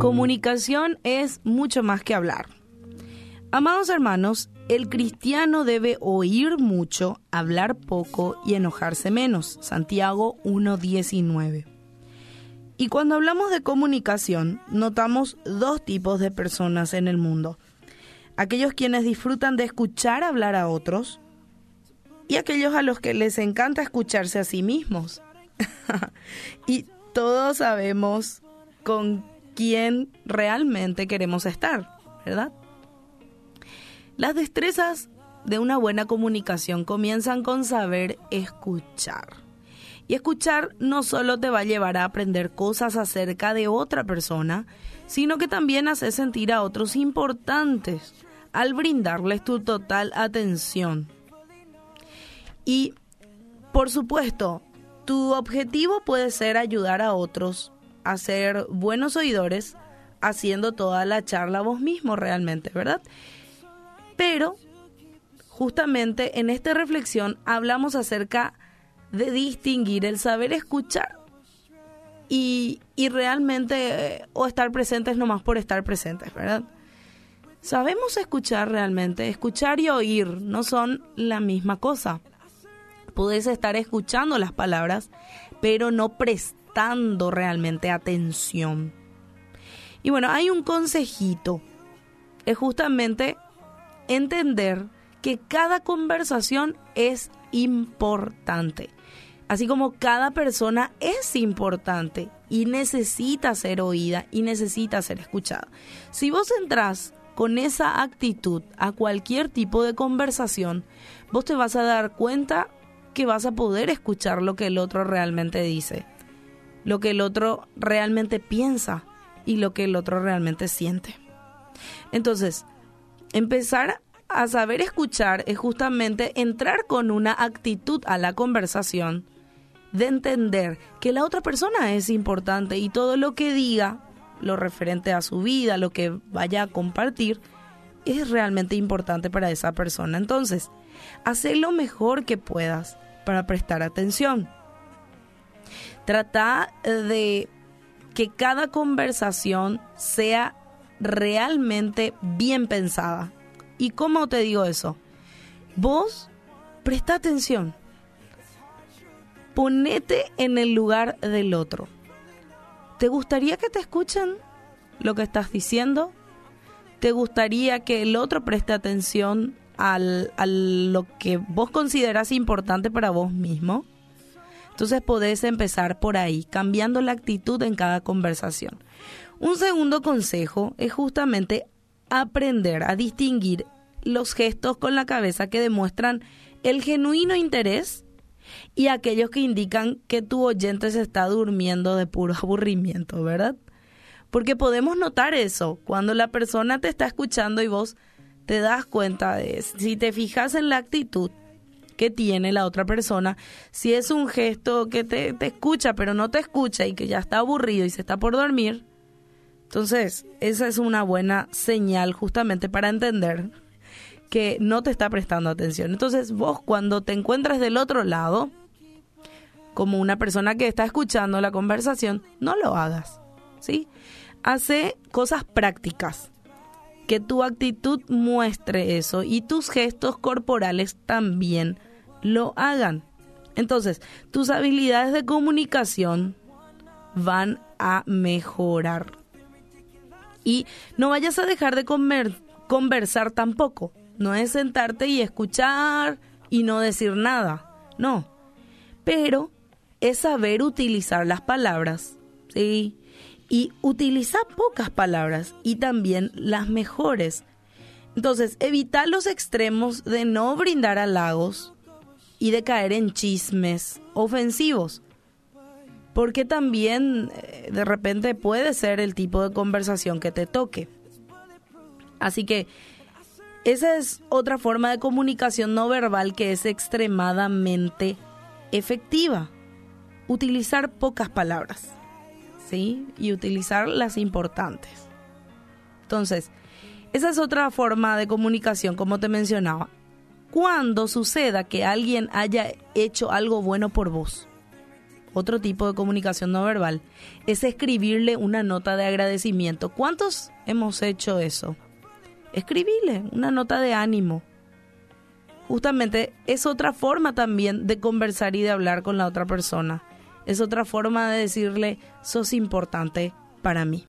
Comunicación es mucho más que hablar. Amados hermanos, el cristiano debe oír mucho, hablar poco y enojarse menos. Santiago 1.19. Y cuando hablamos de comunicación, notamos dos tipos de personas en el mundo. Aquellos quienes disfrutan de escuchar hablar a otros y aquellos a los que les encanta escucharse a sí mismos. y todos sabemos con quién realmente queremos estar, ¿verdad? Las destrezas de una buena comunicación comienzan con saber escuchar. Y escuchar no solo te va a llevar a aprender cosas acerca de otra persona, sino que también hace sentir a otros importantes al brindarles tu total atención. Y, por supuesto, tu objetivo puede ser ayudar a otros a ser buenos oidores haciendo toda la charla vos mismo realmente, ¿verdad? Pero justamente en esta reflexión hablamos acerca de distinguir el saber escuchar y, y realmente eh, o estar presentes nomás por estar presentes, ¿verdad? Sabemos escuchar realmente, escuchar y oír no son la misma cosa. Puedes estar escuchando las palabras, pero no realmente atención. Y bueno, hay un consejito. Es justamente entender que cada conversación es importante. Así como cada persona es importante y necesita ser oída y necesita ser escuchada. Si vos entras con esa actitud a cualquier tipo de conversación, vos te vas a dar cuenta que vas a poder escuchar lo que el otro realmente dice, lo que el otro realmente piensa y lo que el otro realmente siente. Entonces, empezar a saber escuchar es justamente entrar con una actitud a la conversación de entender que la otra persona es importante y todo lo que diga, lo referente a su vida, lo que vaya a compartir, es realmente importante para esa persona. Entonces, haz lo mejor que puedas para prestar atención. Trata de que cada conversación sea realmente bien pensada. ¿Y cómo te digo eso? Vos presta atención. Ponete en el lugar del otro. ¿Te gustaría que te escuchen lo que estás diciendo? ¿Te gustaría que el otro preste atención al, a lo que vos consideras importante para vos mismo? Entonces podés empezar por ahí, cambiando la actitud en cada conversación. Un segundo consejo es justamente aprender a distinguir los gestos con la cabeza que demuestran el genuino interés y aquellos que indican que tu oyente se está durmiendo de puro aburrimiento, ¿verdad? Porque podemos notar eso cuando la persona te está escuchando y vos te das cuenta de eso. Si te fijas en la actitud que tiene la otra persona, si es un gesto que te, te escucha pero no te escucha y que ya está aburrido y se está por dormir, entonces esa es una buena señal justamente para entender que no te está prestando atención. Entonces vos cuando te encuentras del otro lado, como una persona que está escuchando la conversación, no lo hagas, ¿sí? Hace cosas prácticas, que tu actitud muestre eso y tus gestos corporales también lo hagan. Entonces, tus habilidades de comunicación van a mejorar. Y no vayas a dejar de comer, conversar tampoco. No es sentarte y escuchar y no decir nada. No. Pero es saber utilizar las palabras. ¿Sí? Y utilizar pocas palabras y también las mejores. Entonces, evitar los extremos de no brindar halagos y de caer en chismes ofensivos. Porque también eh, de repente puede ser el tipo de conversación que te toque. Así que esa es otra forma de comunicación no verbal que es extremadamente efectiva. Utilizar pocas palabras, ¿sí? Y utilizar las importantes. Entonces, esa es otra forma de comunicación, como te mencionaba. Cuando suceda que alguien haya hecho algo bueno por vos, otro tipo de comunicación no verbal, es escribirle una nota de agradecimiento. ¿Cuántos hemos hecho eso? Escribirle una nota de ánimo. Justamente es otra forma también de conversar y de hablar con la otra persona. Es otra forma de decirle, sos importante para mí.